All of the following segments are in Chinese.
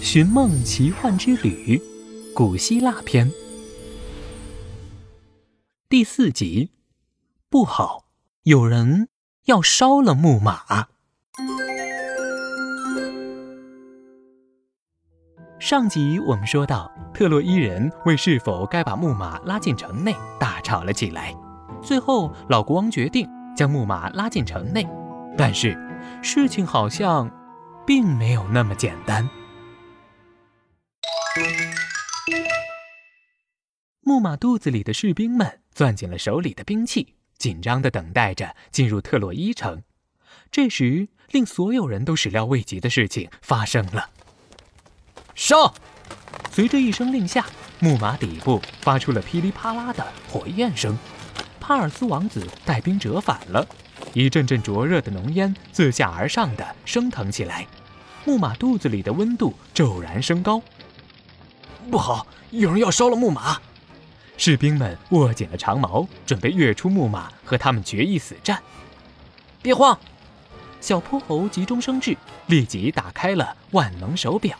寻梦奇幻之旅》古希腊篇第四集。不好，有人要烧了木马。上集我们说到，特洛伊人为是否该把木马拉进城内大吵了起来。最后，老国王决定将木马拉进城内，但是事情好像并没有那么简单。木马肚子里的士兵们攥紧了手里的兵器。紧张地等待着进入特洛伊城。这时，令所有人都始料未及的事情发生了。上！随着一声令下，木马底部发出了噼里啪啦的火焰声。帕尔斯王子带兵折返了，一阵阵灼热的浓烟自下而上的升腾起来，木马肚子里的温度骤然升高。不好，有人要烧了木马！士兵们握紧了长矛，准备跃出木马和他们决一死战。别慌，小泼猴急中生智，立即打开了万能手表。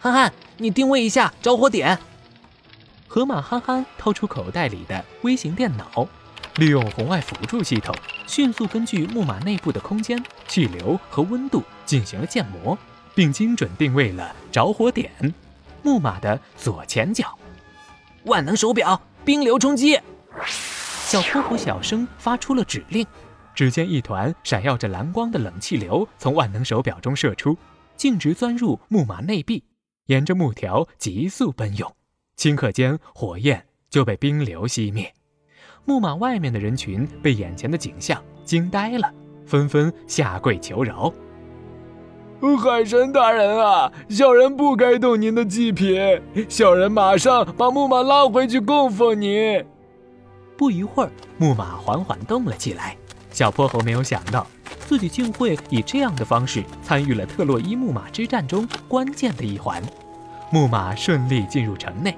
憨憨，你定位一下着火点。河马憨憨掏出口袋里的微型电脑，利用红外辅助系统，迅速根据木马内部的空间、气流和温度进行了建模，并精准定位了着火点——木马的左前角。万能手表，冰流冲击！小泼猴小声发出了指令。只见一团闪耀着蓝光的冷气流从万能手表中射出，径直钻入木马内壁，沿着木条急速奔涌。顷刻间，火焰就被冰流熄灭。木马外面的人群被眼前的景象惊呆了，纷纷下跪求饶。海神大人啊，小人不该动您的祭品，小人马上把木马拉回去供奉您。不一会儿，木马缓缓动了起来。小泼猴没有想到，自己竟会以这样的方式参与了特洛伊木马之战中关键的一环。木马顺利进入城内，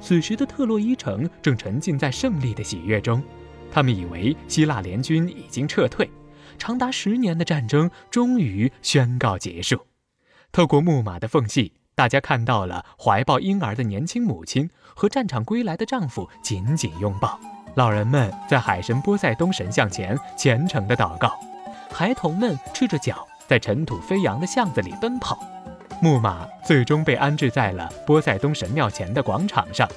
此时的特洛伊城正沉浸在胜利的喜悦中，他们以为希腊联军已经撤退。长达十年的战争终于宣告结束。透过木马的缝隙，大家看到了怀抱婴儿的年轻母亲和战场归来的丈夫紧紧拥抱。老人们在海神波塞冬神像前虔诚地祷告，孩童们赤着脚在尘土飞扬的巷子里奔跑。木马最终被安置在了波塞冬神庙前的广场上。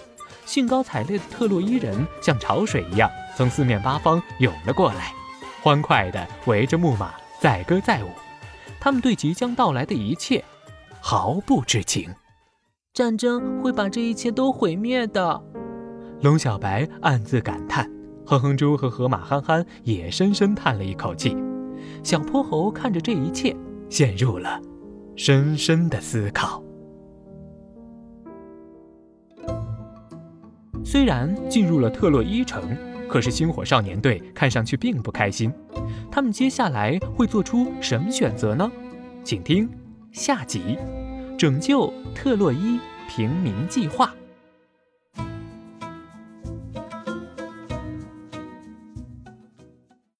兴高采烈的特洛伊人像潮水一样从四面八方涌了过来。欢快地围着木马载歌载舞，他们对即将到来的一切毫不知情。战争会把这一切都毁灭的，龙小白暗自感叹。哼哼猪和河马憨憨也深深叹了一口气。小泼猴看着这一切，陷入了深深的思考。虽然进入了特洛伊城。可是星火少年队看上去并不开心，他们接下来会做出什么选择呢？请听下集《拯救特洛伊平民计划》。